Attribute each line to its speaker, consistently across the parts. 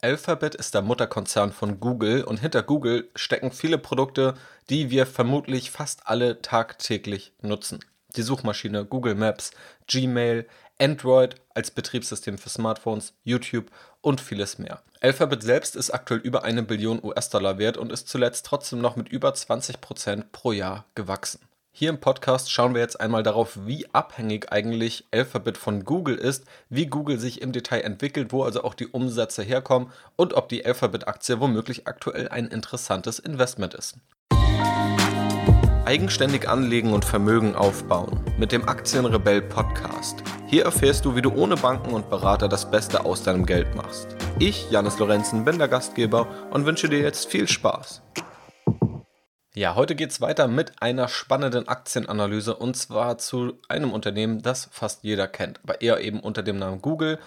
Speaker 1: Alphabet ist der Mutterkonzern von Google und hinter Google stecken viele Produkte, die wir vermutlich fast alle tagtäglich nutzen. Die Suchmaschine Google Maps, Gmail, Android als Betriebssystem für Smartphones, YouTube und vieles mehr. Alphabet selbst ist aktuell über eine Billion US-Dollar wert und ist zuletzt trotzdem noch mit über 20 Prozent pro Jahr gewachsen. Hier im Podcast schauen wir jetzt einmal darauf, wie abhängig eigentlich Alphabet von Google ist, wie Google sich im Detail entwickelt, wo also auch die Umsätze herkommen und ob die Alphabet-Aktie womöglich aktuell ein interessantes Investment ist. Eigenständig anlegen und Vermögen aufbauen mit dem Aktienrebell Podcast. Hier erfährst du, wie du ohne Banken und Berater das Beste aus deinem Geld machst. Ich, Janis Lorenzen, bin der Gastgeber und wünsche dir jetzt viel Spaß. Ja, heute geht es weiter mit einer spannenden Aktienanalyse und zwar zu einem Unternehmen, das fast jeder kennt, aber eher eben unter dem Namen Google.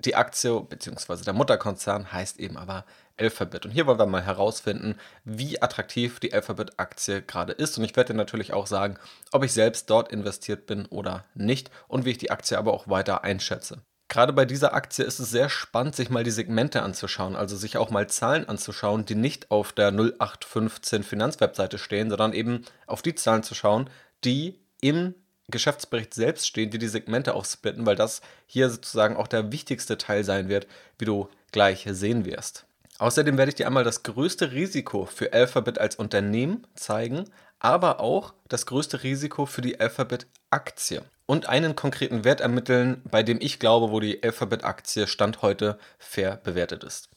Speaker 1: Die Aktie bzw. der Mutterkonzern heißt eben aber Alphabet. Und hier wollen wir mal herausfinden, wie attraktiv die Alphabet-Aktie gerade ist. Und ich werde dir natürlich auch sagen, ob ich selbst dort investiert bin oder nicht und wie ich die Aktie aber auch weiter einschätze. Gerade bei dieser Aktie ist es sehr spannend, sich mal die Segmente anzuschauen, also sich auch mal Zahlen anzuschauen, die nicht auf der 0815 Finanzwebseite stehen, sondern eben auf die Zahlen zu schauen, die im Geschäftsbericht selbst stehen, die die Segmente aufsplitten, weil das hier sozusagen auch der wichtigste Teil sein wird, wie du gleich sehen wirst. Außerdem werde ich dir einmal das größte Risiko für Alphabet als Unternehmen zeigen, aber auch das größte Risiko für die Alphabet-Aktie und einen konkreten Wert ermitteln, bei dem ich glaube, wo die Alphabet-Aktie Stand heute fair bewertet ist.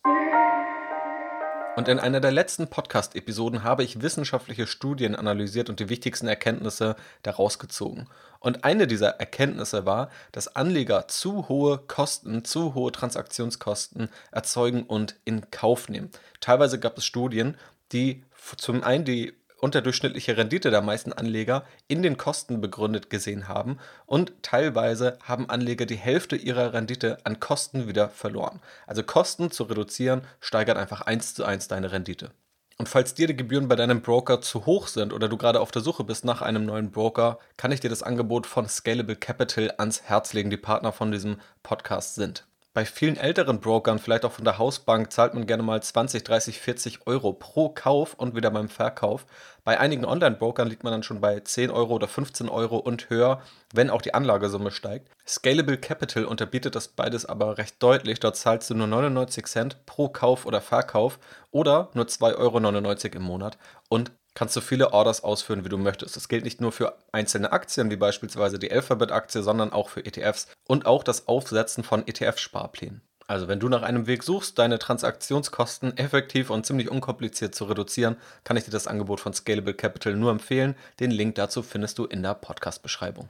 Speaker 1: Und in einer der letzten Podcast-Episoden habe ich wissenschaftliche Studien analysiert und die wichtigsten Erkenntnisse daraus gezogen. Und eine dieser Erkenntnisse war, dass Anleger zu hohe Kosten, zu hohe Transaktionskosten erzeugen und in Kauf nehmen. Teilweise gab es Studien, die zum einen die unterdurchschnittliche Rendite der meisten Anleger in den Kosten begründet gesehen haben und teilweise haben Anleger die Hälfte ihrer Rendite an Kosten wieder verloren. Also Kosten zu reduzieren steigert einfach eins zu eins deine Rendite. Und falls dir die Gebühren bei deinem Broker zu hoch sind oder du gerade auf der Suche bist nach einem neuen Broker, kann ich dir das Angebot von Scalable Capital ans Herz legen, die Partner von diesem Podcast sind. Bei vielen älteren Brokern, vielleicht auch von der Hausbank, zahlt man gerne mal 20, 30, 40 Euro pro Kauf und wieder beim Verkauf. Bei einigen Online-Brokern liegt man dann schon bei 10 Euro oder 15 Euro und höher, wenn auch die Anlagesumme steigt. Scalable Capital unterbietet das beides aber recht deutlich. Dort zahlst du nur 99 Cent pro Kauf oder Verkauf oder nur 2,99 Euro im Monat und kannst du viele Orders ausführen, wie du möchtest. Das gilt nicht nur für einzelne Aktien, wie beispielsweise die Alphabet-Aktie, sondern auch für ETFs und auch das Aufsetzen von ETF-Sparplänen. Also wenn du nach einem Weg suchst, deine Transaktionskosten effektiv und ziemlich unkompliziert zu reduzieren, kann ich dir das Angebot von Scalable Capital nur empfehlen. Den Link dazu findest du in der Podcast-Beschreibung.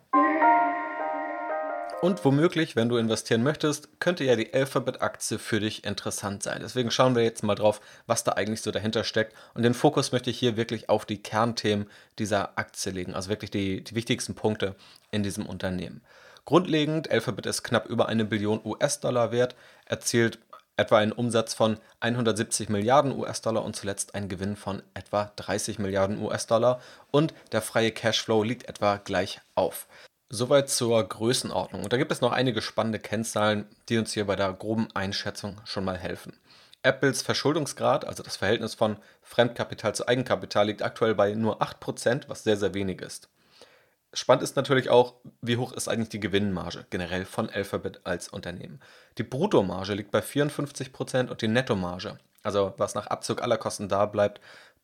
Speaker 1: Und womöglich, wenn du investieren möchtest, könnte ja die Alphabet-Aktie für dich interessant sein. Deswegen schauen wir jetzt mal drauf, was da eigentlich so dahinter steckt. Und den Fokus möchte ich hier wirklich auf die Kernthemen dieser Aktie legen, also wirklich die, die wichtigsten Punkte in diesem Unternehmen. Grundlegend, Alphabet ist knapp über eine Billion US-Dollar wert, erzielt etwa einen Umsatz von 170 Milliarden US-Dollar und zuletzt einen Gewinn von etwa 30 Milliarden US-Dollar und der freie Cashflow liegt etwa gleich auf. Soweit zur Größenordnung. Und da gibt es noch einige spannende Kennzahlen, die uns hier bei der groben Einschätzung schon mal helfen. Apples Verschuldungsgrad, also das Verhältnis von Fremdkapital zu Eigenkapital, liegt aktuell bei nur 8%, was sehr, sehr wenig ist. Spannend ist natürlich auch, wie hoch ist eigentlich die Gewinnmarge generell von Alphabet als Unternehmen. Die Bruttomarge liegt bei 54% und die Nettomarge, also was nach Abzug aller Kosten da bleibt,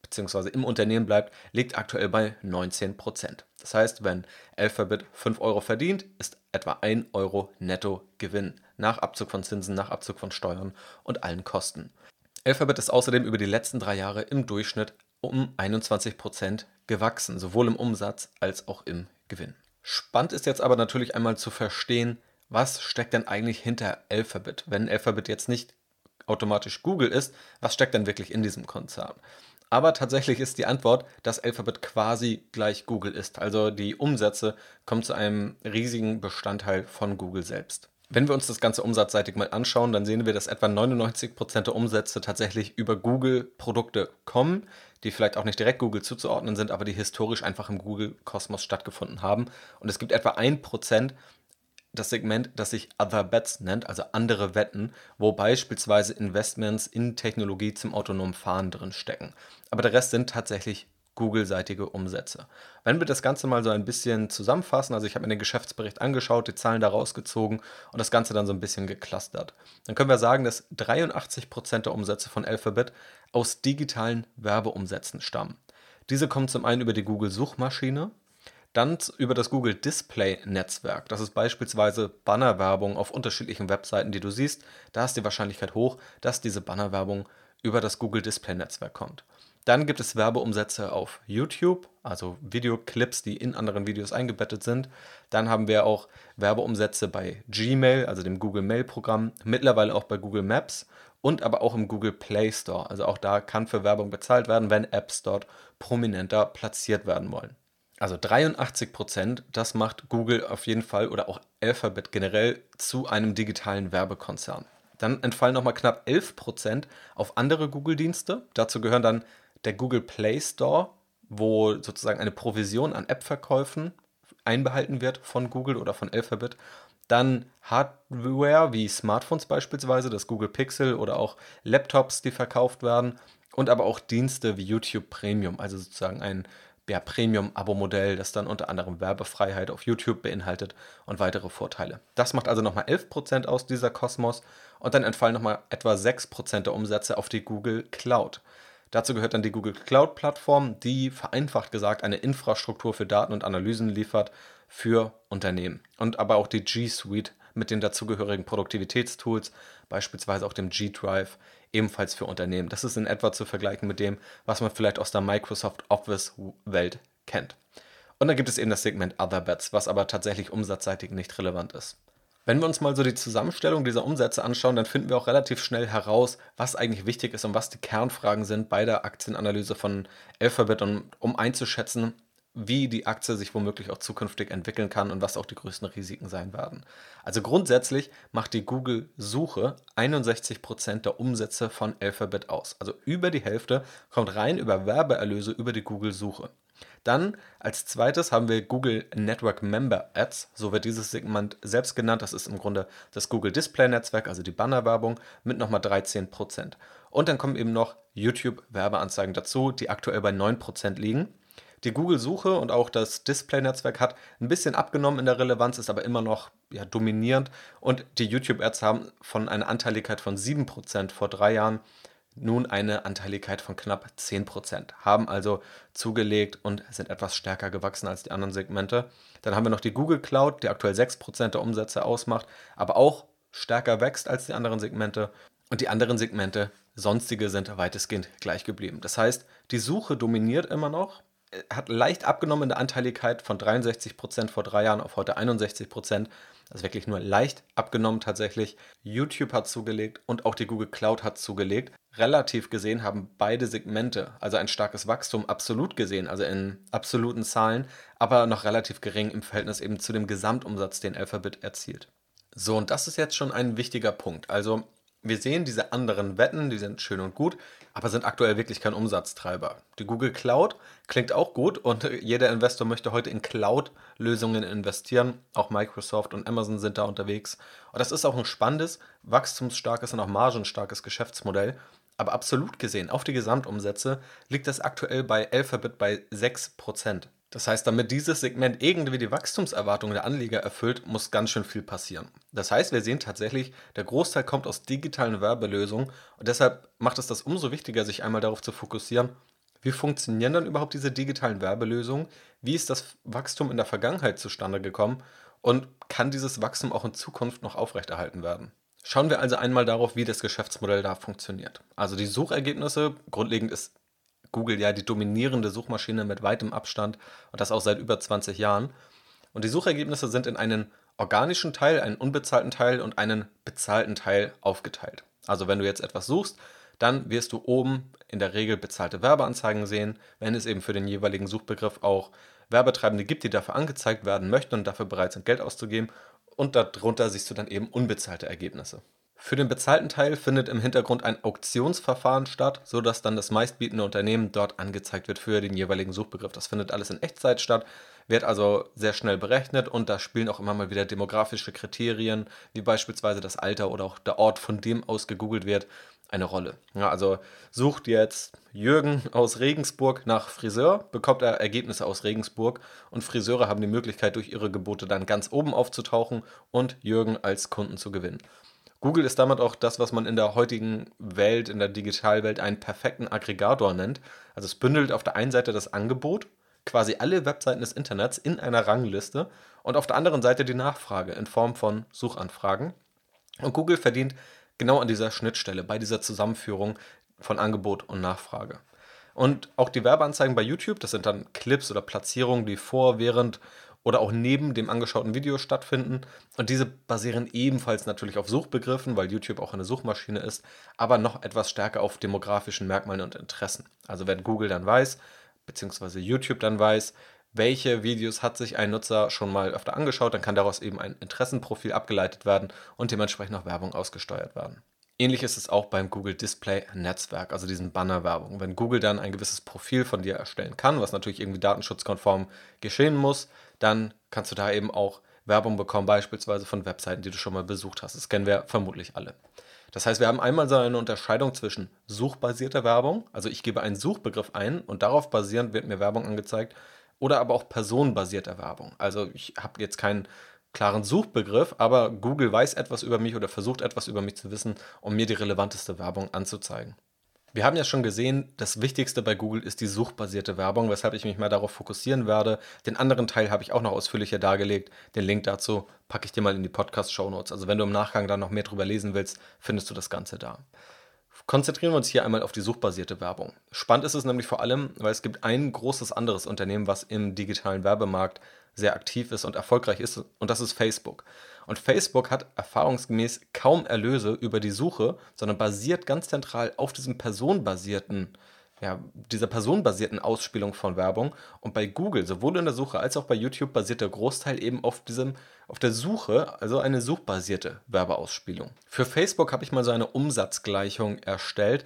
Speaker 1: beziehungsweise im Unternehmen bleibt, liegt aktuell bei 19%. Das heißt, wenn Alphabet 5 Euro verdient, ist etwa 1 Euro netto Gewinn nach Abzug von Zinsen, nach Abzug von Steuern und allen Kosten. Alphabet ist außerdem über die letzten drei Jahre im Durchschnitt um 21% gewachsen, sowohl im Umsatz als auch im Gewinn. Spannend ist jetzt aber natürlich einmal zu verstehen, was steckt denn eigentlich hinter Alphabet? Wenn Alphabet jetzt nicht automatisch Google ist, was steckt denn wirklich in diesem Konzern? Aber tatsächlich ist die Antwort, dass Alphabet quasi gleich Google ist. Also die Umsätze kommen zu einem riesigen Bestandteil von Google selbst. Wenn wir uns das Ganze umsatzseitig mal anschauen, dann sehen wir, dass etwa 99% der Umsätze tatsächlich über Google-Produkte kommen, die vielleicht auch nicht direkt Google zuzuordnen sind, aber die historisch einfach im Google-Kosmos stattgefunden haben. Und es gibt etwa 1%, das Segment, das sich Other Bets nennt, also andere Wetten, wo beispielsweise Investments in Technologie zum autonomen Fahren drin stecken. Aber der Rest sind tatsächlich Google-seitige Umsätze. Wenn wir das Ganze mal so ein bisschen zusammenfassen, also ich habe mir den Geschäftsbericht angeschaut, die Zahlen da rausgezogen und das Ganze dann so ein bisschen geclustert, dann können wir sagen, dass 83% der Umsätze von Alphabet aus digitalen Werbeumsätzen stammen. Diese kommen zum einen über die Google-Suchmaschine, dann über das Google Display Netzwerk. Das ist beispielsweise Bannerwerbung auf unterschiedlichen Webseiten, die du siehst. Da ist die Wahrscheinlichkeit hoch, dass diese Bannerwerbung über das Google Display Netzwerk kommt. Dann gibt es Werbeumsätze auf YouTube, also Videoclips, die in anderen Videos eingebettet sind. Dann haben wir auch Werbeumsätze bei Gmail, also dem Google Mail Programm, mittlerweile auch bei Google Maps und aber auch im Google Play Store. Also auch da kann für Werbung bezahlt werden, wenn Apps dort prominenter platziert werden wollen. Also 83 Prozent, das macht Google auf jeden Fall oder auch Alphabet generell zu einem digitalen Werbekonzern. Dann entfallen nochmal knapp 11 Prozent auf andere Google-Dienste. Dazu gehören dann der Google Play Store, wo sozusagen eine Provision an App-Verkäufen einbehalten wird von Google oder von Alphabet. Dann Hardware wie Smartphones beispielsweise, das Google Pixel oder auch Laptops, die verkauft werden. Und aber auch Dienste wie YouTube Premium, also sozusagen ein ja, Premium-Abo-Modell, das dann unter anderem Werbefreiheit auf YouTube beinhaltet und weitere Vorteile. Das macht also nochmal 11% aus dieser Kosmos und dann entfallen nochmal etwa 6% der Umsätze auf die Google Cloud. Dazu gehört dann die Google Cloud-Plattform, die vereinfacht gesagt eine Infrastruktur für Daten und Analysen liefert für Unternehmen. Und aber auch die G Suite mit den dazugehörigen Produktivitätstools, beispielsweise auch dem G Drive, ebenfalls für Unternehmen. Das ist in etwa zu vergleichen mit dem, was man vielleicht aus der Microsoft Office-Welt kennt. Und dann gibt es eben das Segment Other Bets, was aber tatsächlich umsatzseitig nicht relevant ist. Wenn wir uns mal so die Zusammenstellung dieser Umsätze anschauen, dann finden wir auch relativ schnell heraus, was eigentlich wichtig ist und was die Kernfragen sind bei der Aktienanalyse von Alphabet, und, um einzuschätzen, wie die Aktie sich womöglich auch zukünftig entwickeln kann und was auch die größten Risiken sein werden. Also grundsätzlich macht die Google-Suche 61% der Umsätze von Alphabet aus. Also über die Hälfte kommt rein über Werbeerlöse über die Google-Suche. Dann als zweites haben wir Google Network Member Ads, so wird dieses Segment selbst genannt. Das ist im Grunde das Google Display Netzwerk, also die Bannerwerbung, mit nochmal 13%. Und dann kommen eben noch YouTube Werbeanzeigen dazu, die aktuell bei 9% liegen. Die Google-Suche und auch das Display-Netzwerk hat ein bisschen abgenommen in der Relevanz, ist aber immer noch ja, dominierend. Und die YouTube-Ads haben von einer Anteiligkeit von 7% vor drei Jahren nun eine Anteiligkeit von knapp 10%, haben also zugelegt und sind etwas stärker gewachsen als die anderen Segmente. Dann haben wir noch die Google Cloud, die aktuell 6% der Umsätze ausmacht, aber auch stärker wächst als die anderen Segmente. Und die anderen Segmente, sonstige, sind weitestgehend gleich geblieben. Das heißt, die Suche dominiert immer noch, hat leicht abgenommen in der Anteiligkeit von 63% vor drei Jahren auf heute 61%. Das ist wirklich nur leicht abgenommen tatsächlich. YouTube hat zugelegt und auch die Google Cloud hat zugelegt. Relativ gesehen haben beide Segmente, also ein starkes Wachstum absolut gesehen, also in absoluten Zahlen, aber noch relativ gering im Verhältnis eben zu dem Gesamtumsatz, den Alphabet erzielt. So, und das ist jetzt schon ein wichtiger Punkt. Also wir sehen diese anderen Wetten, die sind schön und gut, aber sind aktuell wirklich kein Umsatztreiber. Die Google Cloud klingt auch gut und jeder Investor möchte heute in Cloud-Lösungen investieren. Auch Microsoft und Amazon sind da unterwegs. Und das ist auch ein spannendes, wachstumsstarkes und auch margenstarkes Geschäftsmodell. Aber absolut gesehen, auf die Gesamtumsätze liegt das aktuell bei Alphabet bei 6%. Das heißt, damit dieses Segment irgendwie die Wachstumserwartungen der Anleger erfüllt, muss ganz schön viel passieren. Das heißt, wir sehen tatsächlich, der Großteil kommt aus digitalen Werbelösungen und deshalb macht es das umso wichtiger, sich einmal darauf zu fokussieren, wie funktionieren dann überhaupt diese digitalen Werbelösungen? Wie ist das Wachstum in der Vergangenheit zustande gekommen? Und kann dieses Wachstum auch in Zukunft noch aufrechterhalten werden? Schauen wir also einmal darauf, wie das Geschäftsmodell da funktioniert. Also die Suchergebnisse, grundlegend ist Google ja die dominierende Suchmaschine mit weitem Abstand und das auch seit über 20 Jahren. Und die Suchergebnisse sind in einen organischen Teil, einen unbezahlten Teil und einen bezahlten Teil aufgeteilt. Also wenn du jetzt etwas suchst, dann wirst du oben in der Regel bezahlte Werbeanzeigen sehen, wenn es eben für den jeweiligen Suchbegriff auch Werbetreibende gibt, die dafür angezeigt werden möchten und dafür bereit sind, Geld auszugeben. Und darunter siehst du dann eben unbezahlte Ergebnisse. Für den bezahlten Teil findet im Hintergrund ein Auktionsverfahren statt, sodass dann das meistbietende Unternehmen dort angezeigt wird für den jeweiligen Suchbegriff. Das findet alles in Echtzeit statt, wird also sehr schnell berechnet und da spielen auch immer mal wieder demografische Kriterien, wie beispielsweise das Alter oder auch der Ort, von dem aus gegoogelt wird, eine Rolle. Ja, also sucht jetzt Jürgen aus Regensburg nach Friseur, bekommt er Ergebnisse aus Regensburg und Friseure haben die Möglichkeit, durch ihre Gebote dann ganz oben aufzutauchen und Jürgen als Kunden zu gewinnen. Google ist damit auch das, was man in der heutigen Welt, in der Digitalwelt, einen perfekten Aggregator nennt. Also es bündelt auf der einen Seite das Angebot, quasi alle Webseiten des Internets in einer Rangliste und auf der anderen Seite die Nachfrage in Form von Suchanfragen. Und Google verdient genau an dieser Schnittstelle, bei dieser Zusammenführung von Angebot und Nachfrage. Und auch die Werbeanzeigen bei YouTube, das sind dann Clips oder Platzierungen, die vor, während oder auch neben dem angeschauten Video stattfinden. Und diese basieren ebenfalls natürlich auf Suchbegriffen, weil YouTube auch eine Suchmaschine ist, aber noch etwas stärker auf demografischen Merkmalen und Interessen. Also wenn Google dann weiß, beziehungsweise YouTube dann weiß, welche Videos hat sich ein Nutzer schon mal öfter angeschaut, dann kann daraus eben ein Interessenprofil abgeleitet werden und dementsprechend auch Werbung ausgesteuert werden. Ähnlich ist es auch beim Google Display Netzwerk, also diesen Bannerwerbung. Wenn Google dann ein gewisses Profil von dir erstellen kann, was natürlich irgendwie datenschutzkonform geschehen muss, dann kannst du da eben auch Werbung bekommen, beispielsweise von Webseiten, die du schon mal besucht hast. Das kennen wir vermutlich alle. Das heißt, wir haben einmal so eine Unterscheidung zwischen suchbasierter Werbung, also ich gebe einen Suchbegriff ein und darauf basierend wird mir Werbung angezeigt, oder aber auch personenbasierter Werbung. Also ich habe jetzt keinen klaren Suchbegriff, aber Google weiß etwas über mich oder versucht etwas über mich zu wissen, um mir die relevanteste Werbung anzuzeigen. Wir haben ja schon gesehen, das Wichtigste bei Google ist die suchbasierte Werbung, weshalb ich mich mal darauf fokussieren werde. Den anderen Teil habe ich auch noch ausführlicher dargelegt. Den Link dazu packe ich dir mal in die Podcast-Show Notes. Also wenn du im Nachgang da noch mehr drüber lesen willst, findest du das Ganze da. Konzentrieren wir uns hier einmal auf die suchbasierte Werbung. Spannend ist es nämlich vor allem, weil es gibt ein großes anderes Unternehmen, was im digitalen Werbemarkt sehr aktiv ist und erfolgreich ist, und das ist Facebook. Und Facebook hat erfahrungsgemäß kaum Erlöse über die Suche, sondern basiert ganz zentral auf diesem personenbasierten ja, dieser personenbasierten Ausspielung von Werbung. Und bei Google, sowohl in der Suche als auch bei YouTube, basiert der Großteil eben auf diesem, auf der Suche, also eine suchbasierte Werbeausspielung. Für Facebook habe ich mal so eine Umsatzgleichung erstellt,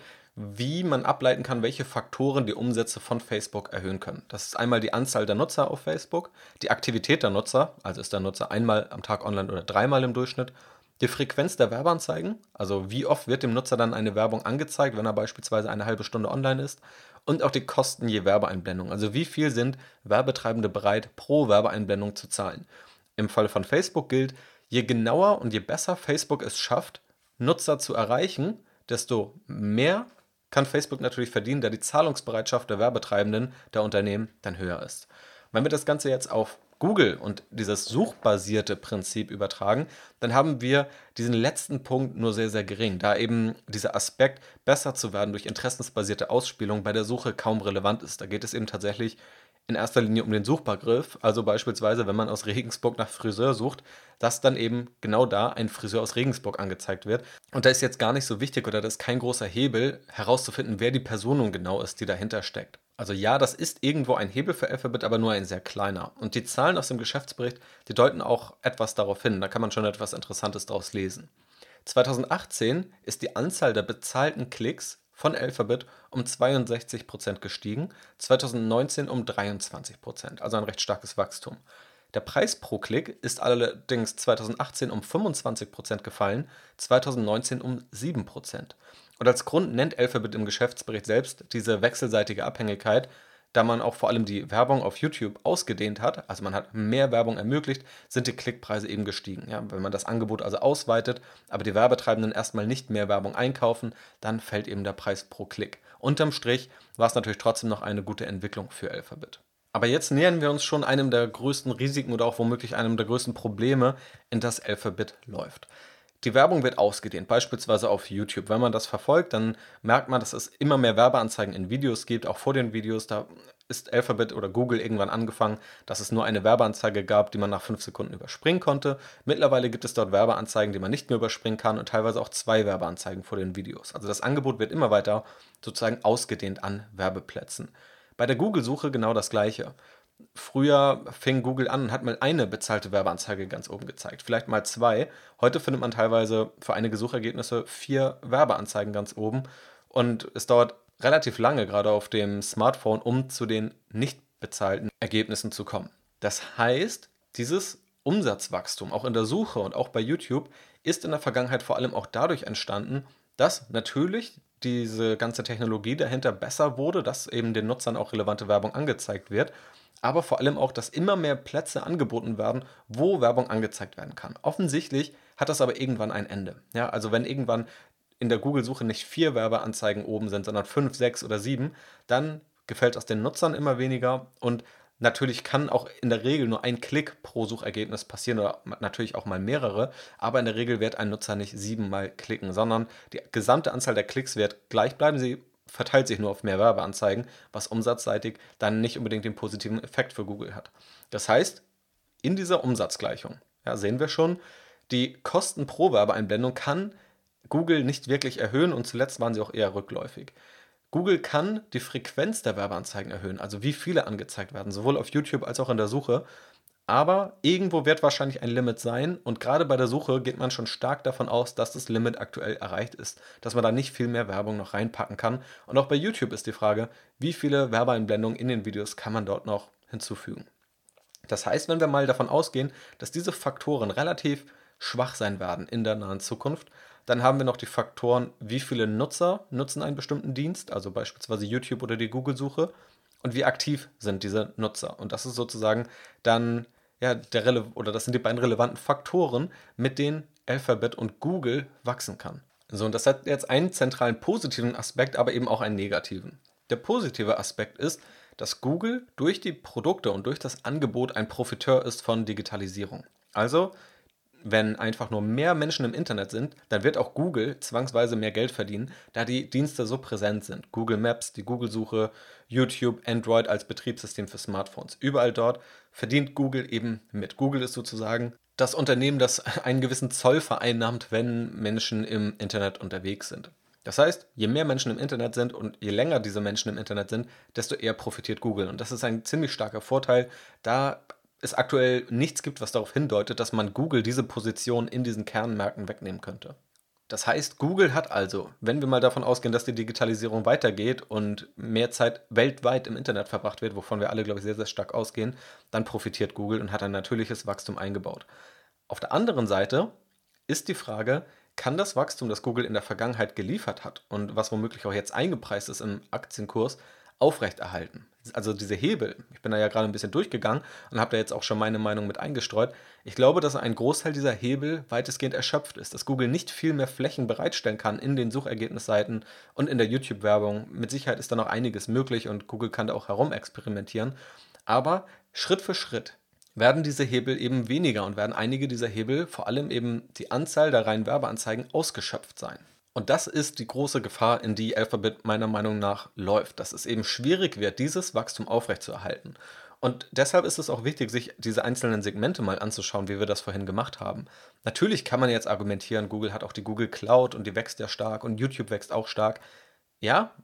Speaker 1: wie man ableiten kann, welche Faktoren die Umsätze von Facebook erhöhen können. Das ist einmal die Anzahl der Nutzer auf Facebook, die Aktivität der Nutzer, also ist der Nutzer einmal am Tag online oder dreimal im Durchschnitt, die Frequenz der Werbeanzeigen, also wie oft wird dem Nutzer dann eine Werbung angezeigt, wenn er beispielsweise eine halbe Stunde online ist, und auch die Kosten je Werbeeinblendung, also wie viel sind Werbetreibende bereit, pro Werbeeinblendung zu zahlen. Im Fall von Facebook gilt, je genauer und je besser Facebook es schafft, Nutzer zu erreichen, desto mehr kann Facebook natürlich verdienen, da die Zahlungsbereitschaft der Werbetreibenden der Unternehmen dann höher ist. Wenn wir das Ganze jetzt auf Google und dieses suchbasierte Prinzip übertragen, dann haben wir diesen letzten Punkt nur sehr, sehr gering, da eben dieser Aspekt, besser zu werden durch interessensbasierte Ausspielung bei der Suche kaum relevant ist. Da geht es eben tatsächlich in erster Linie um den Suchbegriff. Also beispielsweise, wenn man aus Regensburg nach Friseur sucht, dass dann eben genau da ein Friseur aus Regensburg angezeigt wird. Und da ist jetzt gar nicht so wichtig oder das ist kein großer Hebel, herauszufinden, wer die Person nun genau ist, die dahinter steckt. Also ja, das ist irgendwo ein Hebel für Alphabet, aber nur ein sehr kleiner. Und die Zahlen aus dem Geschäftsbericht, die deuten auch etwas darauf hin. Da kann man schon etwas Interessantes daraus lesen. 2018 ist die Anzahl der bezahlten Klicks von Alphabet um 62% gestiegen, 2019 um 23%, also ein recht starkes Wachstum. Der Preis pro Klick ist allerdings 2018 um 25% gefallen, 2019 um 7%. Und als Grund nennt Alphabet im Geschäftsbericht selbst diese wechselseitige Abhängigkeit da man auch vor allem die Werbung auf YouTube ausgedehnt hat, also man hat mehr Werbung ermöglicht, sind die Klickpreise eben gestiegen. Ja, wenn man das Angebot also ausweitet, aber die Werbetreibenden erstmal nicht mehr Werbung einkaufen, dann fällt eben der Preis pro Klick. Unterm Strich war es natürlich trotzdem noch eine gute Entwicklung für Alphabet. Aber jetzt nähern wir uns schon einem der größten Risiken oder auch womöglich einem der größten Probleme, in das Alphabet läuft. Die Werbung wird ausgedehnt, beispielsweise auf YouTube. Wenn man das verfolgt, dann merkt man, dass es immer mehr Werbeanzeigen in Videos gibt, auch vor den Videos. Da ist Alphabet oder Google irgendwann angefangen, dass es nur eine Werbeanzeige gab, die man nach fünf Sekunden überspringen konnte. Mittlerweile gibt es dort Werbeanzeigen, die man nicht mehr überspringen kann und teilweise auch zwei Werbeanzeigen vor den Videos. Also das Angebot wird immer weiter sozusagen ausgedehnt an Werbeplätzen. Bei der Google-Suche genau das gleiche. Früher fing Google an und hat mal eine bezahlte Werbeanzeige ganz oben gezeigt, vielleicht mal zwei. Heute findet man teilweise für einige Suchergebnisse vier Werbeanzeigen ganz oben und es dauert relativ lange, gerade auf dem Smartphone, um zu den nicht bezahlten Ergebnissen zu kommen. Das heißt, dieses Umsatzwachstum, auch in der Suche und auch bei YouTube, ist in der Vergangenheit vor allem auch dadurch entstanden, dass natürlich diese ganze Technologie dahinter besser wurde, dass eben den Nutzern auch relevante Werbung angezeigt wird, aber vor allem auch, dass immer mehr Plätze angeboten werden, wo Werbung angezeigt werden kann. Offensichtlich hat das aber irgendwann ein Ende. Ja, also wenn irgendwann in der Google-Suche nicht vier Werbeanzeigen oben sind, sondern fünf, sechs oder sieben, dann gefällt das den Nutzern immer weniger und Natürlich kann auch in der Regel nur ein Klick pro Suchergebnis passieren oder natürlich auch mal mehrere, aber in der Regel wird ein Nutzer nicht siebenmal klicken, sondern die gesamte Anzahl der Klicks wird gleich bleiben. Sie verteilt sich nur auf mehr Werbeanzeigen, was umsatzseitig dann nicht unbedingt den positiven Effekt für Google hat. Das heißt, in dieser Umsatzgleichung ja, sehen wir schon, die Kosten pro Werbeeinblendung kann Google nicht wirklich erhöhen und zuletzt waren sie auch eher rückläufig. Google kann die Frequenz der Werbeanzeigen erhöhen, also wie viele angezeigt werden, sowohl auf YouTube als auch in der Suche. Aber irgendwo wird wahrscheinlich ein Limit sein und gerade bei der Suche geht man schon stark davon aus, dass das Limit aktuell erreicht ist, dass man da nicht viel mehr Werbung noch reinpacken kann. Und auch bei YouTube ist die Frage, wie viele Werbeeinblendungen in den Videos kann man dort noch hinzufügen. Das heißt, wenn wir mal davon ausgehen, dass diese Faktoren relativ schwach sein werden in der nahen Zukunft, dann haben wir noch die Faktoren, wie viele Nutzer nutzen einen bestimmten Dienst, also beispielsweise YouTube oder die Google-Suche, und wie aktiv sind diese Nutzer. Und das ist sozusagen dann, ja, der Rele oder das sind die beiden relevanten Faktoren, mit denen Alphabet und Google wachsen kann. So, und das hat jetzt einen zentralen positiven Aspekt, aber eben auch einen negativen. Der positive Aspekt ist, dass Google durch die Produkte und durch das Angebot ein Profiteur ist von Digitalisierung. Also wenn einfach nur mehr Menschen im Internet sind, dann wird auch Google zwangsweise mehr Geld verdienen, da die Dienste so präsent sind. Google Maps, die Google-Suche, YouTube, Android als Betriebssystem für Smartphones. Überall dort verdient Google eben mit. Google ist sozusagen das Unternehmen, das einen gewissen Zoll vereinnahmt, wenn Menschen im Internet unterwegs sind. Das heißt, je mehr Menschen im Internet sind und je länger diese Menschen im Internet sind, desto eher profitiert Google. Und das ist ein ziemlich starker Vorteil, da es aktuell nichts gibt, was darauf hindeutet, dass man Google diese Position in diesen Kernmärkten wegnehmen könnte. Das heißt, Google hat also, wenn wir mal davon ausgehen, dass die Digitalisierung weitergeht und mehr Zeit weltweit im Internet verbracht wird, wovon wir alle, glaube ich, sehr, sehr stark ausgehen, dann profitiert Google und hat ein natürliches Wachstum eingebaut. Auf der anderen Seite ist die Frage, kann das Wachstum, das Google in der Vergangenheit geliefert hat und was womöglich auch jetzt eingepreist ist im Aktienkurs, aufrechterhalten. Also diese Hebel, ich bin da ja gerade ein bisschen durchgegangen und habe da jetzt auch schon meine Meinung mit eingestreut. Ich glaube, dass ein Großteil dieser Hebel weitestgehend erschöpft ist, dass Google nicht viel mehr Flächen bereitstellen kann in den Suchergebnisseiten und in der YouTube-Werbung. Mit Sicherheit ist da noch einiges möglich und Google kann da auch herumexperimentieren. Aber Schritt für Schritt werden diese Hebel eben weniger und werden einige dieser Hebel, vor allem eben die Anzahl der reinen Werbeanzeigen, ausgeschöpft sein. Und das ist die große Gefahr, in die Alphabet meiner Meinung nach läuft, dass es eben schwierig wird, dieses Wachstum aufrechtzuerhalten. Und deshalb ist es auch wichtig, sich diese einzelnen Segmente mal anzuschauen, wie wir das vorhin gemacht haben. Natürlich kann man jetzt argumentieren, Google hat auch die Google Cloud und die wächst ja stark und YouTube wächst auch stark. Ja,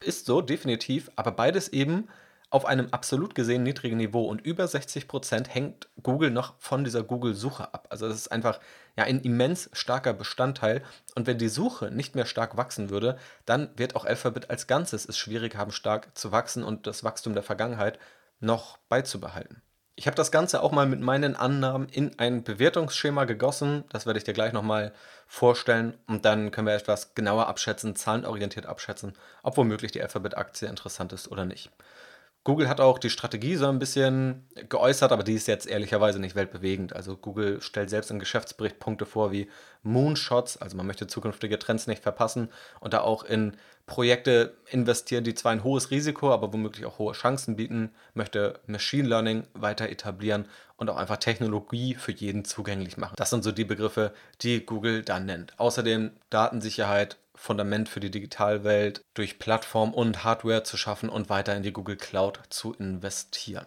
Speaker 1: ist so, definitiv, aber beides eben auf einem absolut gesehen niedrigen Niveau und über 60 Prozent hängt Google noch von dieser Google-Suche ab. Also das ist einfach ja ein immens starker Bestandteil. Und wenn die Suche nicht mehr stark wachsen würde, dann wird auch Alphabet als Ganzes es schwierig haben, stark zu wachsen und das Wachstum der Vergangenheit noch beizubehalten. Ich habe das Ganze auch mal mit meinen Annahmen in ein Bewertungsschema gegossen. Das werde ich dir gleich nochmal vorstellen. Und dann können wir etwas genauer abschätzen, zahlenorientiert abschätzen, ob womöglich die Alphabet-Aktie interessant ist oder nicht. Google hat auch die Strategie so ein bisschen geäußert, aber die ist jetzt ehrlicherweise nicht weltbewegend. Also Google stellt selbst im Geschäftsbericht Punkte vor wie Moonshots, also man möchte zukünftige Trends nicht verpassen und da auch in Projekte investieren, die zwar ein hohes Risiko, aber womöglich auch hohe Chancen bieten, möchte Machine Learning weiter etablieren und auch einfach Technologie für jeden zugänglich machen. Das sind so die Begriffe, die Google dann nennt. Außerdem Datensicherheit, Fundament für die Digitalwelt durch Plattform und Hardware zu schaffen und weiter in die Google Cloud zu investieren.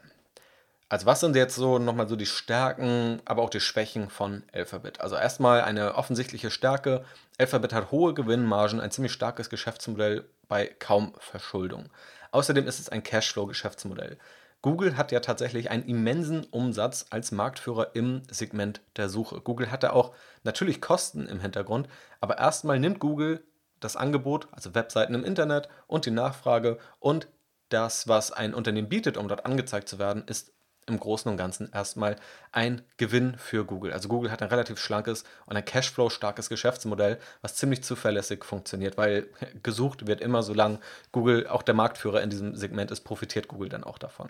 Speaker 1: Also was sind jetzt so nochmal so die Stärken, aber auch die Schwächen von Alphabet? Also erstmal eine offensichtliche Stärke. Alphabet hat hohe Gewinnmargen, ein ziemlich starkes Geschäftsmodell bei kaum Verschuldung. Außerdem ist es ein Cashflow-Geschäftsmodell. Google hat ja tatsächlich einen immensen Umsatz als Marktführer im Segment der Suche. Google hatte auch natürlich Kosten im Hintergrund, aber erstmal nimmt Google das Angebot, also Webseiten im Internet und die Nachfrage und das, was ein Unternehmen bietet, um dort angezeigt zu werden, ist im Großen und Ganzen erstmal ein Gewinn für Google. Also Google hat ein relativ schlankes und ein Cashflow-starkes Geschäftsmodell, was ziemlich zuverlässig funktioniert, weil gesucht wird immer, solange Google auch der Marktführer in diesem Segment ist, profitiert Google dann auch davon.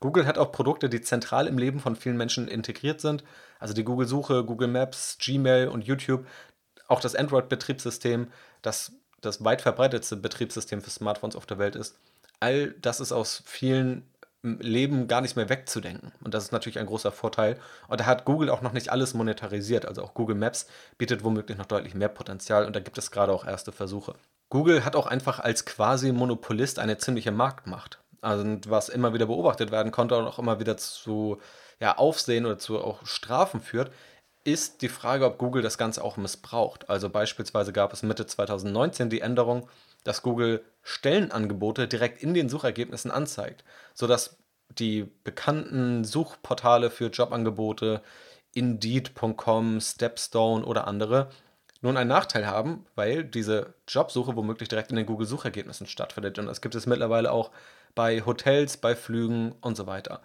Speaker 1: Google hat auch Produkte, die zentral im Leben von vielen Menschen integriert sind. Also die Google-Suche, Google Maps, Gmail und YouTube. Auch das Android-Betriebssystem, das das weit verbreitetste Betriebssystem für Smartphones auf der Welt ist. All das ist aus vielen Leben gar nicht mehr wegzudenken. Und das ist natürlich ein großer Vorteil. Und da hat Google auch noch nicht alles monetarisiert. Also auch Google Maps bietet womöglich noch deutlich mehr Potenzial und da gibt es gerade auch erste Versuche. Google hat auch einfach als quasi Monopolist eine ziemliche Marktmacht. Also was immer wieder beobachtet werden konnte und auch immer wieder zu ja, Aufsehen oder zu auch Strafen führt, ist die Frage, ob Google das Ganze auch missbraucht. Also beispielsweise gab es Mitte 2019 die Änderung, dass Google Stellenangebote direkt in den Suchergebnissen anzeigt, sodass die bekannten Suchportale für Jobangebote, Indeed.com, Stepstone oder andere nun einen Nachteil haben, weil diese Jobsuche womöglich direkt in den Google-Suchergebnissen stattfindet. Und das gibt es mittlerweile auch bei Hotels, bei Flügen und so weiter.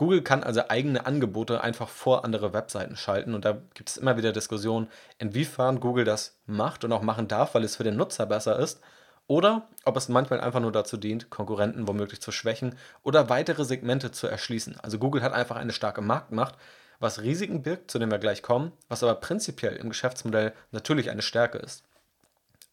Speaker 1: Google kann also eigene Angebote einfach vor andere Webseiten schalten und da gibt es immer wieder Diskussionen, inwiefern Google das macht und auch machen darf, weil es für den Nutzer besser ist oder ob es manchmal einfach nur dazu dient, Konkurrenten womöglich zu schwächen oder weitere Segmente zu erschließen. Also Google hat einfach eine starke Marktmacht, was Risiken birgt, zu denen wir gleich kommen, was aber prinzipiell im Geschäftsmodell natürlich eine Stärke ist.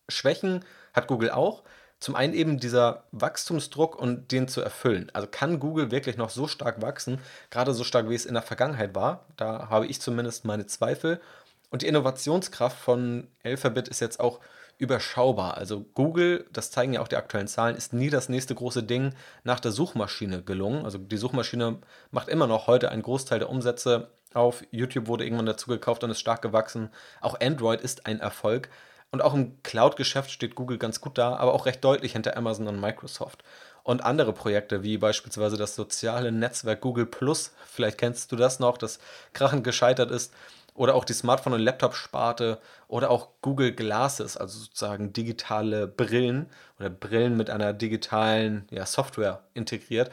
Speaker 1: Schwächen hat Google auch. Zum einen eben dieser Wachstumsdruck und den zu erfüllen. Also kann Google wirklich noch so stark wachsen, gerade so stark wie es in der Vergangenheit war? Da habe ich zumindest meine Zweifel. Und die Innovationskraft von Alphabet ist jetzt auch überschaubar. Also Google, das zeigen ja auch die aktuellen Zahlen, ist nie das nächste große Ding nach der Suchmaschine gelungen. Also die Suchmaschine macht immer noch heute einen Großteil der Umsätze auf. YouTube wurde irgendwann dazu gekauft und ist stark gewachsen. Auch Android ist ein Erfolg. Und auch im Cloud-Geschäft steht Google ganz gut da, aber auch recht deutlich hinter Amazon und Microsoft. Und andere Projekte, wie beispielsweise das soziale Netzwerk Google Plus, vielleicht kennst du das noch, das krachend gescheitert ist, oder auch die Smartphone- und Laptop-Sparte oder auch Google Glasses, also sozusagen digitale Brillen oder Brillen mit einer digitalen ja, Software integriert,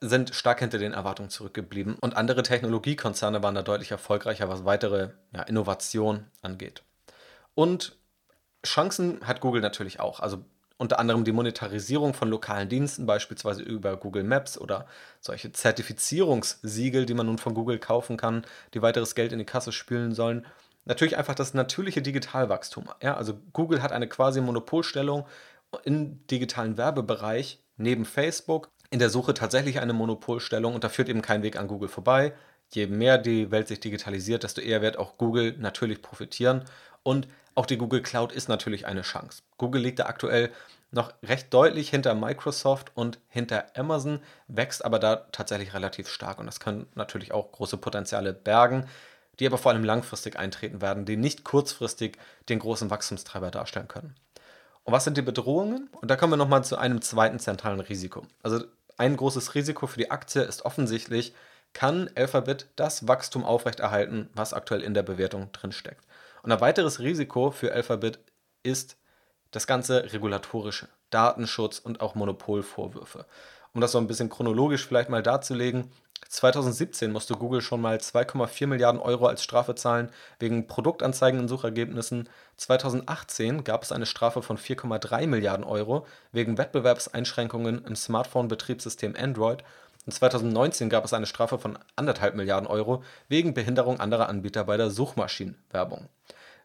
Speaker 1: sind stark hinter den Erwartungen zurückgeblieben. Und andere Technologiekonzerne waren da deutlich erfolgreicher, was weitere ja, Innovation angeht. Und Chancen hat Google natürlich auch. Also unter anderem die Monetarisierung von lokalen Diensten, beispielsweise über Google Maps oder solche Zertifizierungssiegel, die man nun von Google kaufen kann, die weiteres Geld in die Kasse spülen sollen. Natürlich einfach das natürliche Digitalwachstum. Ja, also Google hat eine quasi Monopolstellung im digitalen Werbebereich neben Facebook. In der Suche tatsächlich eine Monopolstellung und da führt eben kein Weg an Google vorbei. Je mehr die Welt sich digitalisiert, desto eher wird auch Google natürlich profitieren. Und auch die Google Cloud ist natürlich eine Chance. Google liegt da aktuell noch recht deutlich hinter Microsoft und hinter Amazon, wächst aber da tatsächlich relativ stark und das kann natürlich auch große Potenziale bergen, die aber vor allem langfristig eintreten werden, die nicht kurzfristig den großen Wachstumstreiber darstellen können. Und was sind die Bedrohungen? Und da kommen wir nochmal zu einem zweiten zentralen Risiko. Also ein großes Risiko für die Aktie ist offensichtlich, kann Alphabet das Wachstum aufrechterhalten, was aktuell in der Bewertung drinsteckt. Und ein weiteres Risiko für Alphabet ist das ganze regulatorische, Datenschutz und auch Monopolvorwürfe. Um das so ein bisschen chronologisch vielleicht mal darzulegen, 2017 musste Google schon mal 2,4 Milliarden Euro als Strafe zahlen wegen Produktanzeigen in Suchergebnissen. 2018 gab es eine Strafe von 4,3 Milliarden Euro wegen Wettbewerbseinschränkungen im Smartphone-Betriebssystem Android. Und 2019 gab es eine Strafe von 1,5 Milliarden Euro wegen Behinderung anderer Anbieter bei der Suchmaschinenwerbung.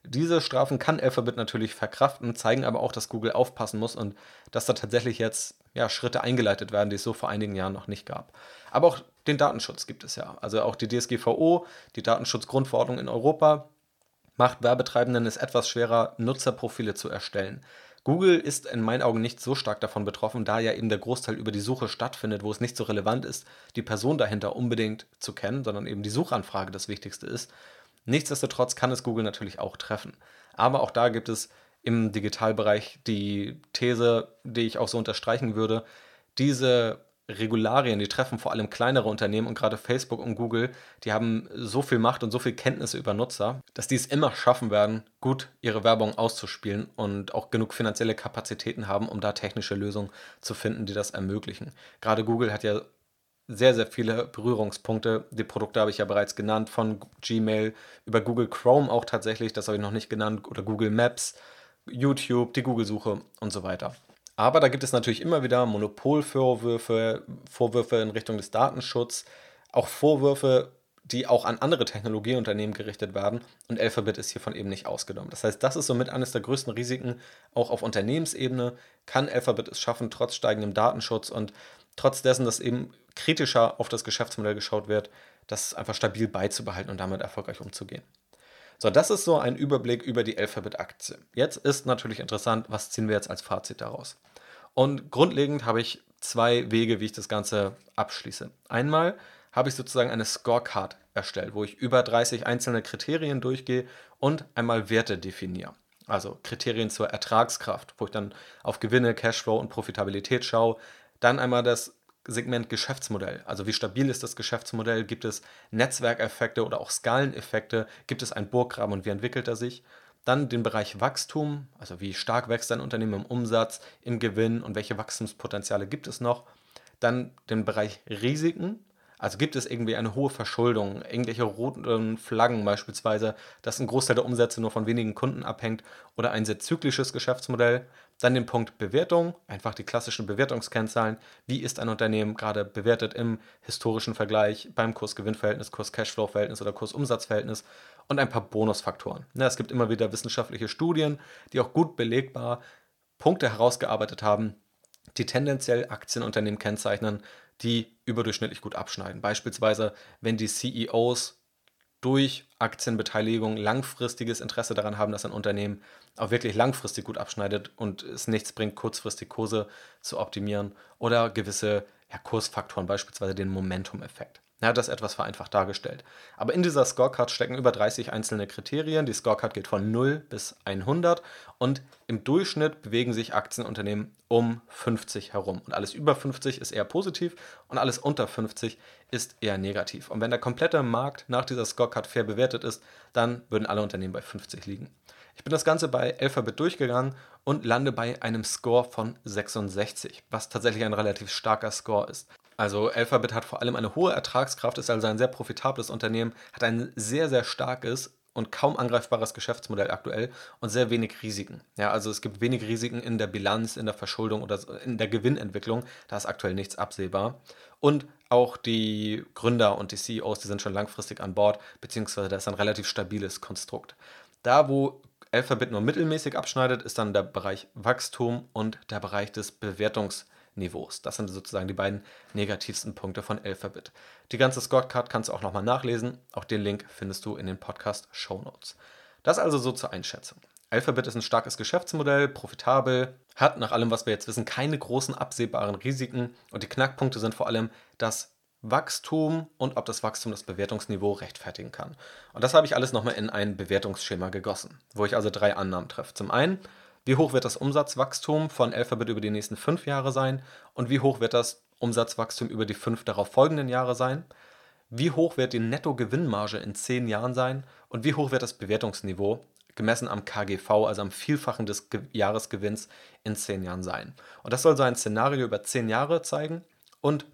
Speaker 1: Diese Strafen kann Alphabet natürlich verkraften, zeigen aber auch, dass Google aufpassen muss und dass da tatsächlich jetzt ja, Schritte eingeleitet werden, die es so vor einigen Jahren noch nicht gab. Aber auch den Datenschutz gibt es ja. Also auch die DSGVO, die Datenschutzgrundverordnung in Europa, macht Werbetreibenden es etwas schwerer, Nutzerprofile zu erstellen. Google ist in meinen Augen nicht so stark davon betroffen, da ja eben der Großteil über die Suche stattfindet, wo es nicht so relevant ist, die Person dahinter unbedingt zu kennen, sondern eben die Suchanfrage das Wichtigste ist. Nichtsdestotrotz kann es Google natürlich auch treffen. Aber auch da gibt es im Digitalbereich die These, die ich auch so unterstreichen würde, diese Regularien, die treffen vor allem kleinere Unternehmen und gerade Facebook und Google, die haben so viel Macht und so viel Kenntnisse über Nutzer, dass die es immer schaffen werden, gut ihre Werbung auszuspielen und auch genug finanzielle Kapazitäten haben, um da technische Lösungen zu finden, die das ermöglichen. Gerade Google hat ja sehr, sehr viele Berührungspunkte. Die Produkte habe ich ja bereits genannt, von Gmail über Google Chrome auch tatsächlich, das habe ich noch nicht genannt, oder Google Maps, YouTube, die Google-Suche und so weiter. Aber da gibt es natürlich immer wieder Monopolvorwürfe, Vorwürfe in Richtung des Datenschutzes, auch Vorwürfe, die auch an andere Technologieunternehmen gerichtet werden. Und Alphabet ist hiervon eben nicht ausgenommen. Das heißt, das ist somit eines der größten Risiken, auch auf Unternehmensebene. Kann Alphabet es schaffen, trotz steigendem Datenschutz und trotz dessen, dass eben kritischer auf das Geschäftsmodell geschaut wird, das einfach stabil beizubehalten und damit erfolgreich umzugehen. So, das ist so ein Überblick über die Alphabet-Aktie. Jetzt ist natürlich interessant, was ziehen wir jetzt als Fazit daraus? Und grundlegend habe ich zwei Wege, wie ich das Ganze abschließe. Einmal habe ich sozusagen eine Scorecard erstellt, wo ich über 30 einzelne Kriterien durchgehe und einmal Werte definiere. Also Kriterien zur Ertragskraft, wo ich dann auf Gewinne, Cashflow und Profitabilität schaue. Dann einmal das Segment Geschäftsmodell. Also wie stabil ist das Geschäftsmodell? Gibt es Netzwerkeffekte oder auch Skaleneffekte? Gibt es einen Burggraben und wie entwickelt er sich? Dann den Bereich Wachstum, also wie stark wächst ein Unternehmen im Umsatz, im Gewinn und welche Wachstumspotenziale gibt es noch. Dann den Bereich Risiken, also gibt es irgendwie eine hohe Verschuldung, irgendwelche roten Flaggen beispielsweise, dass ein Großteil der Umsätze nur von wenigen Kunden abhängt oder ein sehr zyklisches Geschäftsmodell. Dann den Punkt Bewertung, einfach die klassischen Bewertungskennzahlen. Wie ist ein Unternehmen gerade bewertet im historischen Vergleich, beim Kurs-Gewinn-Verhältnis, Kurs-Cashflow-Verhältnis oder Kurs-Umsatz-Verhältnis und ein paar Bonusfaktoren. Ja, es gibt immer wieder wissenschaftliche Studien, die auch gut belegbar Punkte herausgearbeitet haben, die tendenziell Aktienunternehmen kennzeichnen, die überdurchschnittlich gut abschneiden. Beispielsweise, wenn die CEOs durch Aktienbeteiligung langfristiges Interesse daran haben, dass ein Unternehmen auch wirklich langfristig gut abschneidet und es nichts bringt, kurzfristig Kurse zu optimieren oder gewisse ja, Kursfaktoren, beispielsweise den Momentum-Effekt. Ja, das etwas vereinfacht dargestellt. Aber in dieser Scorecard stecken über 30 einzelne Kriterien. Die Scorecard geht von 0 bis 100 und im Durchschnitt bewegen sich Aktienunternehmen um 50 herum. Und alles über 50 ist eher positiv und alles unter 50 ist eher negativ. Und wenn der komplette Markt nach dieser Scorecard fair bewertet ist, dann würden alle Unternehmen bei 50 liegen. Ich bin das Ganze bei Alphabet durchgegangen und lande bei einem Score von 66, was tatsächlich ein relativ starker Score ist. Also Alphabet hat vor allem eine hohe Ertragskraft, ist also ein sehr profitables Unternehmen, hat ein sehr, sehr starkes und kaum angreifbares Geschäftsmodell aktuell und sehr wenig Risiken. Ja, also es gibt wenig Risiken in der Bilanz, in der Verschuldung oder in der Gewinnentwicklung. Da ist aktuell nichts absehbar. Und auch die Gründer und die CEOs, die sind schon langfristig an Bord, beziehungsweise da ist ein relativ stabiles Konstrukt. Da, wo Alphabet nur mittelmäßig abschneidet, ist dann der Bereich Wachstum und der Bereich des Bewertungs- Niveaus. Das sind sozusagen die beiden negativsten Punkte von Alphabet. Die ganze Scorecard kannst du auch nochmal nachlesen. Auch den Link findest du in den Podcast Show Notes. Das also so zur Einschätzung. Alphabet ist ein starkes Geschäftsmodell, profitabel, hat nach allem, was wir jetzt wissen, keine großen absehbaren Risiken und die Knackpunkte sind vor allem das Wachstum und ob das Wachstum das Bewertungsniveau rechtfertigen kann. Und das habe ich alles nochmal in ein Bewertungsschema gegossen, wo ich also drei Annahmen treffe. Zum einen, wie hoch wird das Umsatzwachstum von Alphabet über die nächsten fünf Jahre sein und wie hoch wird das Umsatzwachstum über die fünf darauf folgenden Jahre sein? Wie hoch wird die Nettogewinnmarge in zehn Jahren sein und wie hoch wird das Bewertungsniveau gemessen am KGV, also am Vielfachen des Ge Jahresgewinns in zehn Jahren sein? Und das soll so ein Szenario über zehn Jahre zeigen und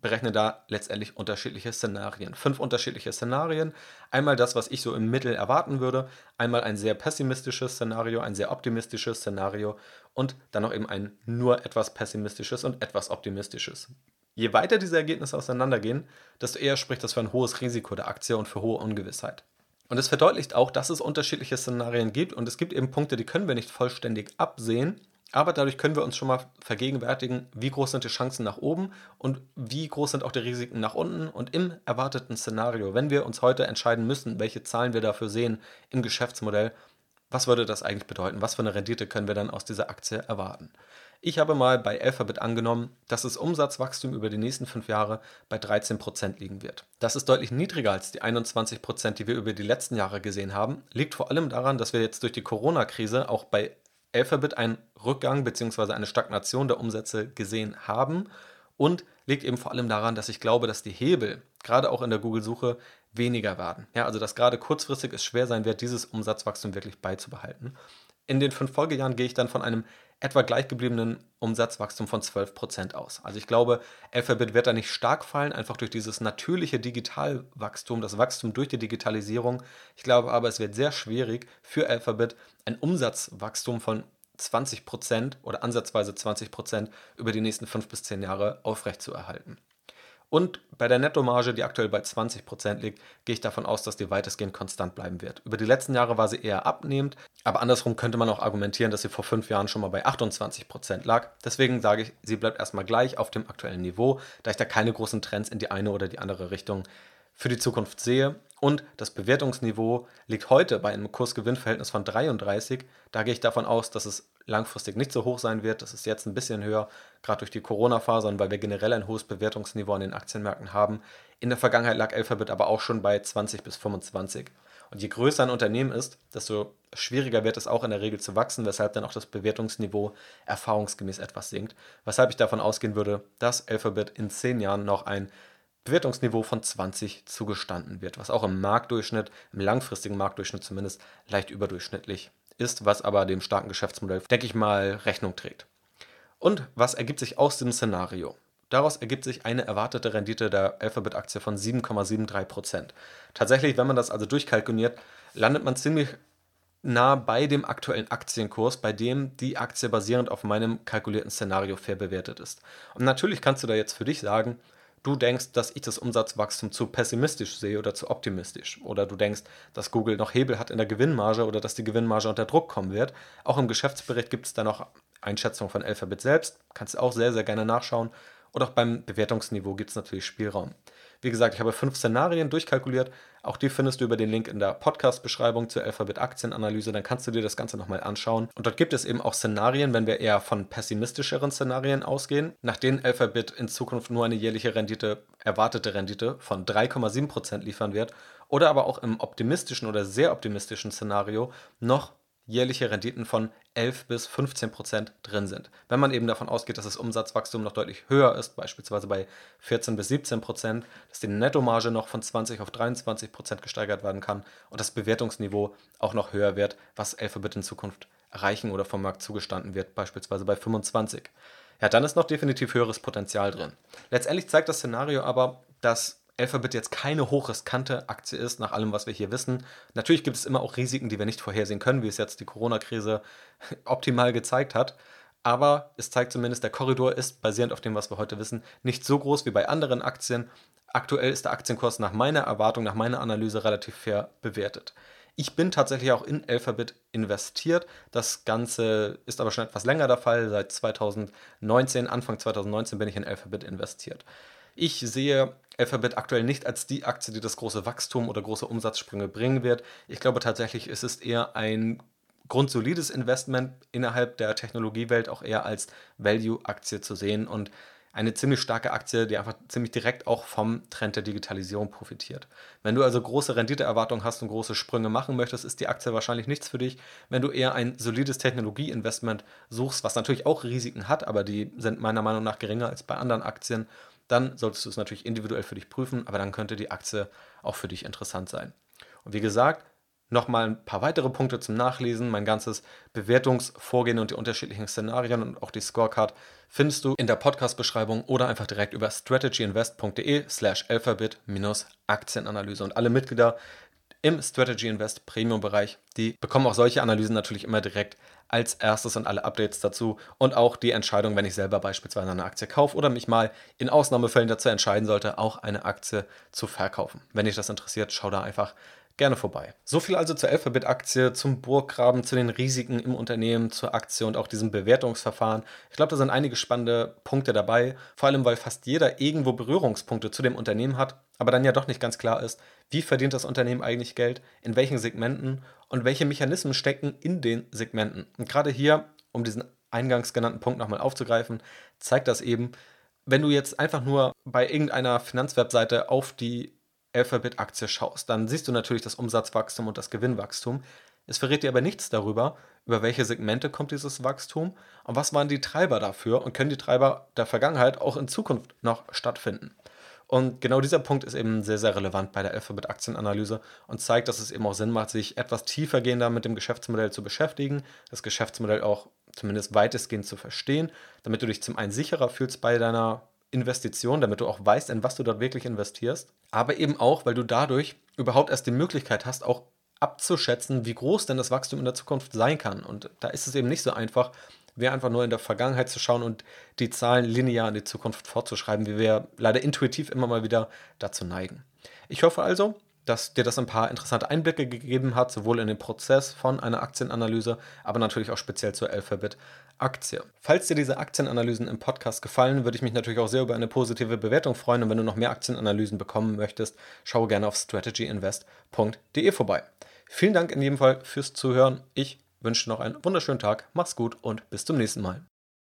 Speaker 1: berechne da letztendlich unterschiedliche Szenarien. Fünf unterschiedliche Szenarien. Einmal das, was ich so im Mittel erwarten würde, einmal ein sehr pessimistisches Szenario, ein sehr optimistisches Szenario und dann noch eben ein nur etwas pessimistisches und etwas optimistisches. Je weiter diese Ergebnisse auseinandergehen, desto eher spricht das für ein hohes Risiko der Aktie und für hohe Ungewissheit. Und es verdeutlicht auch, dass es unterschiedliche Szenarien gibt und es gibt eben Punkte, die können wir nicht vollständig absehen aber dadurch können wir uns schon mal vergegenwärtigen, wie groß sind die Chancen nach oben und wie groß sind auch die Risiken nach unten. Und im erwarteten Szenario, wenn wir uns heute entscheiden müssen, welche Zahlen wir dafür sehen im Geschäftsmodell, was würde das eigentlich bedeuten? Was für eine Rendite können wir dann aus dieser Aktie erwarten? Ich habe mal bei Alphabet angenommen, dass das Umsatzwachstum über die nächsten fünf Jahre bei 13% liegen wird. Das ist deutlich niedriger als die 21%, die wir über die letzten Jahre gesehen haben. Liegt vor allem daran, dass wir jetzt durch die Corona-Krise auch bei Alphabet einen Rückgang bzw. eine Stagnation der Umsätze gesehen haben und liegt eben vor allem daran, dass ich glaube, dass die Hebel, gerade auch in der Google-Suche, weniger werden. Ja, also dass gerade kurzfristig es schwer sein wird, dieses Umsatzwachstum wirklich beizubehalten. In den fünf Folgejahren gehe ich dann von einem etwa gleichgebliebenen Umsatzwachstum von 12% aus. Also ich glaube, Alphabet wird da nicht stark fallen, einfach durch dieses natürliche Digitalwachstum, das Wachstum durch die Digitalisierung. Ich glaube aber, es wird sehr schwierig für Alphabet ein Umsatzwachstum von 20% oder ansatzweise 20% über die nächsten 5 bis 10 Jahre aufrechtzuerhalten. Und bei der Nettomarge, die aktuell bei 20% liegt, gehe ich davon aus, dass die weitestgehend konstant bleiben wird. Über die letzten Jahre war sie eher abnehmend, aber andersrum könnte man auch argumentieren, dass sie vor fünf Jahren schon mal bei 28% lag. Deswegen sage ich, sie bleibt erstmal gleich auf dem aktuellen Niveau, da ich da keine großen Trends in die eine oder die andere Richtung für die Zukunft sehe. Und das Bewertungsniveau liegt heute bei einem Kursgewinnverhältnis von 33. Da gehe ich davon aus, dass es langfristig nicht so hoch sein wird. Das ist jetzt ein bisschen höher, gerade durch die Corona-Phase und weil wir generell ein hohes Bewertungsniveau an den Aktienmärkten haben. In der Vergangenheit lag Alphabet aber auch schon bei 20 bis 25. Und je größer ein Unternehmen ist, desto schwieriger wird es auch in der Regel zu wachsen, weshalb dann auch das Bewertungsniveau erfahrungsgemäß etwas sinkt. Weshalb ich davon ausgehen würde, dass Alphabet in 10 Jahren noch ein Bewertungsniveau von 20 zugestanden wird, was auch im Marktdurchschnitt, im langfristigen Marktdurchschnitt zumindest, leicht überdurchschnittlich ist, was aber dem starken Geschäftsmodell, denke ich mal, Rechnung trägt. Und was ergibt sich aus dem Szenario? Daraus ergibt sich eine erwartete Rendite der Alphabet-Aktie von 7,73%. Tatsächlich, wenn man das also durchkalkuliert, landet man ziemlich nah bei dem aktuellen Aktienkurs, bei dem die Aktie basierend auf meinem kalkulierten Szenario fair bewertet ist. Und natürlich kannst du da jetzt für dich sagen, du denkst, dass ich das Umsatzwachstum zu pessimistisch sehe oder zu optimistisch. Oder du denkst, dass Google noch Hebel hat in der Gewinnmarge oder dass die Gewinnmarge unter Druck kommen wird. Auch im Geschäftsbericht gibt es da noch Einschätzungen von Alphabet selbst. Kannst du auch sehr, sehr gerne nachschauen. Und auch beim Bewertungsniveau gibt es natürlich Spielraum. Wie gesagt, ich habe fünf Szenarien durchkalkuliert. Auch die findest du über den Link in der Podcast-Beschreibung zur Alphabet-Aktienanalyse. Dann kannst du dir das Ganze nochmal anschauen. Und dort gibt es eben auch Szenarien, wenn wir eher von pessimistischeren Szenarien ausgehen, nach denen Alphabet in Zukunft nur eine jährliche Rendite, erwartete Rendite von 3,7% liefern wird. Oder aber auch im optimistischen oder sehr optimistischen Szenario noch jährliche Renditen von 11 bis 15 Prozent drin sind. Wenn man eben davon ausgeht, dass das Umsatzwachstum noch deutlich höher ist, beispielsweise bei 14 bis 17 Prozent, dass die Nettomarge noch von 20 auf 23 Prozent gesteigert werden kann und das Bewertungsniveau auch noch höher wird, was Alphabet in Zukunft erreichen oder vom Markt zugestanden wird, beispielsweise bei 25. Ja, dann ist noch definitiv höheres Potenzial drin. Letztendlich zeigt das Szenario aber, dass Alphabet jetzt keine hochriskante Aktie ist, nach allem, was wir hier wissen. Natürlich gibt es immer auch Risiken, die wir nicht vorhersehen können, wie es jetzt die Corona-Krise optimal gezeigt hat. Aber es zeigt zumindest, der Korridor ist, basierend auf dem, was wir heute wissen, nicht so groß wie bei anderen Aktien. Aktuell ist der Aktienkurs nach meiner Erwartung, nach meiner Analyse relativ fair bewertet. Ich bin tatsächlich auch in Alphabet investiert. Das Ganze ist aber schon etwas länger der Fall. Seit 2019, Anfang 2019 bin ich in Alphabet investiert. Ich sehe Alphabet aktuell nicht als die Aktie, die das große Wachstum oder große Umsatzsprünge bringen wird. Ich glaube tatsächlich, es ist eher ein grundsolides Investment innerhalb der Technologiewelt, auch eher als Value-Aktie zu sehen und eine ziemlich starke Aktie, die einfach ziemlich direkt auch vom Trend der Digitalisierung profitiert. Wenn du also große Renditeerwartungen hast und große Sprünge machen möchtest, ist die Aktie wahrscheinlich nichts für dich. Wenn du eher ein solides Technologieinvestment suchst, was natürlich auch Risiken hat, aber die sind meiner Meinung nach geringer als bei anderen Aktien, dann solltest du es natürlich individuell für dich prüfen, aber dann könnte die Aktie auch für dich interessant sein. Und wie gesagt, nochmal ein paar weitere Punkte zum Nachlesen. Mein ganzes Bewertungsvorgehen und die unterschiedlichen Szenarien und auch die Scorecard findest du in der Podcast-Beschreibung oder einfach direkt über strategyinvest.de slash alphabet-aktienanalyse. Und alle Mitglieder im Strategy Invest Premium Bereich, die bekommen auch solche Analysen natürlich immer direkt als erstes und alle Updates dazu und auch die Entscheidung, wenn ich selber beispielsweise eine Aktie kaufe oder mich mal in Ausnahmefällen dazu entscheiden sollte, auch eine Aktie zu verkaufen. Wenn dich das interessiert, schau da einfach gerne vorbei. So viel also zur Alphabet-Aktie, zum Burggraben, zu den Risiken im Unternehmen, zur Aktie und auch diesem Bewertungsverfahren. Ich glaube, da sind einige spannende Punkte dabei, vor allem weil fast jeder irgendwo Berührungspunkte zu dem Unternehmen hat, aber dann ja doch nicht ganz klar ist, wie verdient das Unternehmen eigentlich Geld, in welchen Segmenten und welche Mechanismen stecken in den Segmenten. Und gerade hier, um diesen eingangs genannten Punkt nochmal aufzugreifen, zeigt das eben, wenn du jetzt einfach nur bei irgendeiner Finanzwebseite auf die Alphabet-Aktie schaust, dann siehst du natürlich das Umsatzwachstum und das Gewinnwachstum. Es verrät dir aber nichts darüber, über welche Segmente kommt dieses Wachstum und was waren die Treiber dafür und können die Treiber der Vergangenheit auch in Zukunft noch stattfinden. Und genau dieser Punkt ist eben sehr, sehr relevant bei der Alphabet-Aktienanalyse und zeigt, dass es eben auch Sinn macht, sich etwas tiefergehender mit dem Geschäftsmodell zu beschäftigen, das Geschäftsmodell auch zumindest weitestgehend zu verstehen, damit du dich zum einen sicherer fühlst bei deiner Investition, damit du auch weißt, in was du dort wirklich investierst, aber eben auch, weil du dadurch überhaupt erst die Möglichkeit hast, auch abzuschätzen, wie groß denn das Wachstum in der Zukunft sein kann. Und da ist es eben nicht so einfach, wäre einfach nur in der Vergangenheit zu schauen und die Zahlen linear in die Zukunft fortzuschreiben, wie wir leider intuitiv immer mal wieder dazu neigen. Ich hoffe also, dass dir das ein paar interessante Einblicke gegeben hat, sowohl in den Prozess von einer Aktienanalyse, aber natürlich auch speziell zur Alphabet-Aktie. Falls dir diese Aktienanalysen im Podcast gefallen, würde ich mich natürlich auch sehr über eine positive Bewertung freuen. Und wenn du noch mehr Aktienanalysen bekommen möchtest, schaue gerne auf strategyinvest.de vorbei. Vielen Dank in jedem Fall fürs Zuhören. Ich wünsche noch einen wunderschönen Tag. Mach's gut und bis zum nächsten Mal.